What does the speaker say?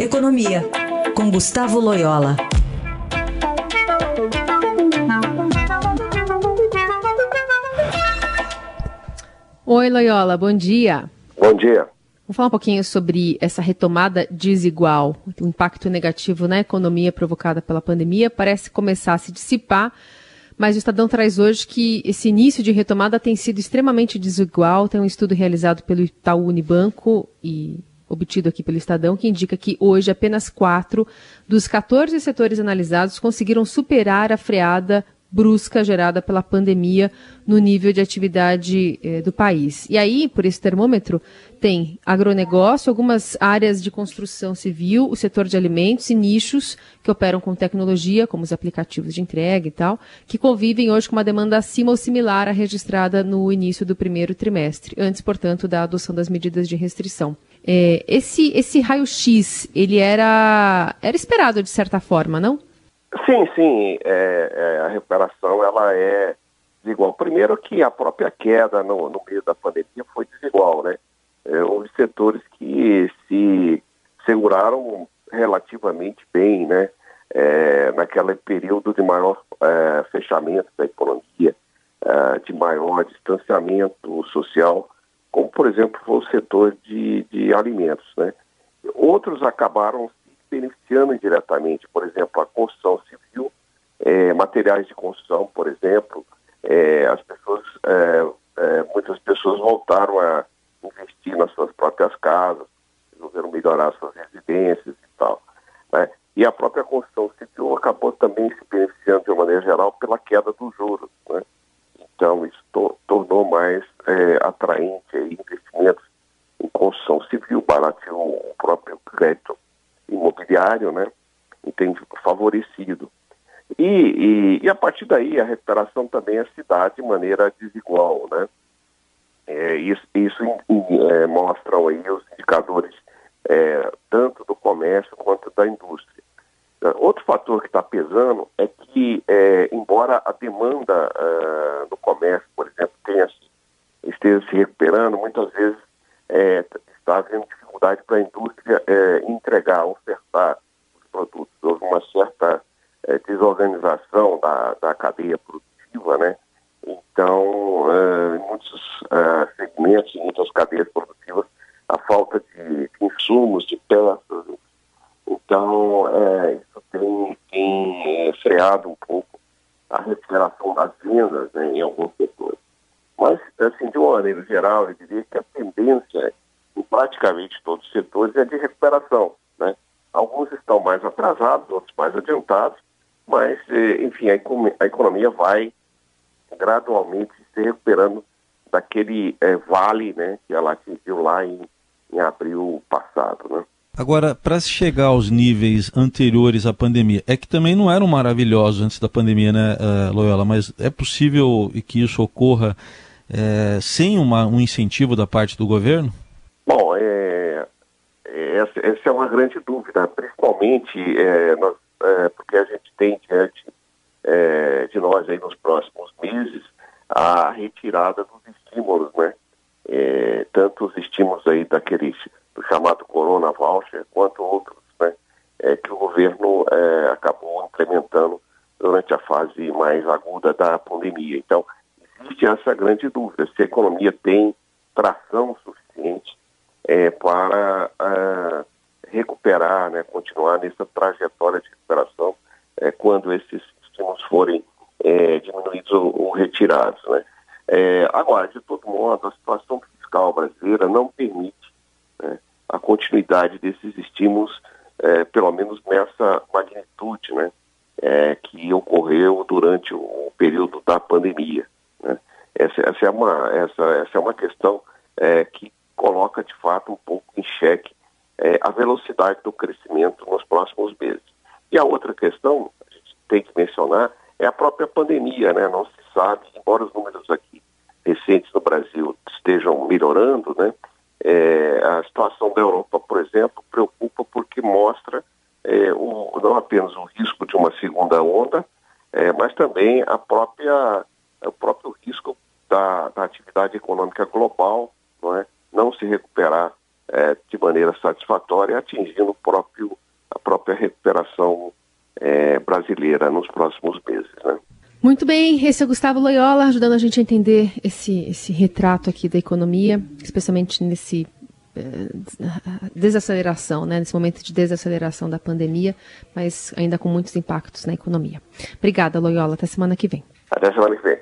Economia, com Gustavo Loyola. Oi, Loyola, bom dia. Bom dia. Vamos falar um pouquinho sobre essa retomada desigual, o impacto negativo na economia provocada pela pandemia parece começar a se dissipar, mas o Estadão traz hoje que esse início de retomada tem sido extremamente desigual. Tem um estudo realizado pelo Itaú Unibanco e obtido aqui pelo Estadão, que indica que hoje apenas quatro dos 14 setores analisados conseguiram superar a freada brusca gerada pela pandemia no nível de atividade eh, do país. E aí, por esse termômetro, tem agronegócio, algumas áreas de construção civil, o setor de alimentos e nichos que operam com tecnologia, como os aplicativos de entrega e tal, que convivem hoje com uma demanda acima ou similar à registrada no início do primeiro trimestre, antes, portanto, da adoção das medidas de restrição. Eh, esse esse raio-x, ele era, era esperado de certa forma, não? Sim, sim, é, é, a recuperação ela é desigual. Primeiro que a própria queda no, no meio da pandemia foi desigual, né? É, houve setores que se seguraram relativamente bem, né? É, naquele período de maior é, fechamento da economia, é, de maior distanciamento social, como por exemplo foi o setor de, de alimentos, né? Outros acabaram beneficiando indiretamente, por exemplo, a construção civil, é, materiais de construção, por exemplo, é, as pessoas, é, é muitas pessoas voltaram a investir nas suas próprias casas, resolveram melhorar suas residências e tal. Né? E a própria construção civil acabou também se beneficiando de uma maneira geral pela queda dos juros. Né? Então, isso to tornou mais é, atraente investimentos em construção civil, barateou o próprio crédito imobiliário, né? Tem favorecido. E, e, e, a partir daí a recuperação também é se dá de maneira desigual, né? É, isso isso é, mostram aí os indicadores é, tanto do comércio quanto da indústria. Outro fator que está pesando é que, é, embora a demanda uh, no comércio, por exemplo, tenha, esteja se recuperando, muitas vezes é, está havendo dificuldade para a indústria é, ofertar os produtos. Houve uma certa é, desorganização da, da cadeia produtiva, né? Então, é, em muitos é, segmentos, em muitas cadeias produtivas, a falta de, de insumos, de peças. Então, isso tem, tem freado um pouco a recuperação das vendas né, em alguns setores. Mas, assim, de uma maneira geral, eu diria que a tendência em praticamente todos os setores é de recuperação. Alguns estão mais atrasados, outros mais adiantados, mas, eh, enfim, a, economia vai gradualmente se recuperando daquele é, vale né, que ela atingiu lá em, em abril passado. Né? Agora, para se chegar aos níveis anteriores à pandemia, é que também não eram maravilhosos antes da pandemia, né, uh, Loyola? Mas é possível que isso ocorra é, sem uma, um incentivo da parte do governo? Bom, é, essa, essa, é uma grande dúvida, principalmente é, nós, é, porque a gente tem diante é, de nós aí nos próximos meses a retirada dos estímulos, né? É, tanto os estímulos aí daquele do chamado Corona Voucher, quanto outros, né? que o governo acabou implementando durante a fase mais aguda da pandemia. Então, existe essa grande dúvida, se a economia tem tração suficiente é, para uh, recuperar, né, continuar nessa trajetória de recuperação é, quando esses estímulos forem é, diminuídos ou, ou retirados. Né. É, agora, de todo modo, a situação fiscal brasileira não permite né, a continuidade desses estímulos, é, pelo menos nessa magnitude né, é, que ocorreu durante o período da pandemia. Né. Essa, essa, é uma, essa, essa é uma questão é, que coloca de fato um pouco em xeque é, a velocidade do crescimento nos próximos meses. E a outra questão, a gente tem que mencionar, é a própria pandemia, né? Não se sabe, embora os números aqui recentes no Brasil estejam melhorando, né? É, a situação da Europa, por exemplo, preocupa porque mostra é, o, não apenas o risco de uma segunda onda, é, mas também a própria, o próprio risco da, da atividade econômica global, não é? Não se recuperar é, de maneira satisfatória, atingindo o próprio, a própria recuperação é, brasileira nos próximos meses. Né? Muito bem, esse é o Gustavo Loyola, ajudando a gente a entender esse, esse retrato aqui da economia, especialmente nesse eh, desaceleração, né, nesse momento de desaceleração da pandemia, mas ainda com muitos impactos na economia. Obrigada, Loyola. Até semana que vem. Até semana que vem.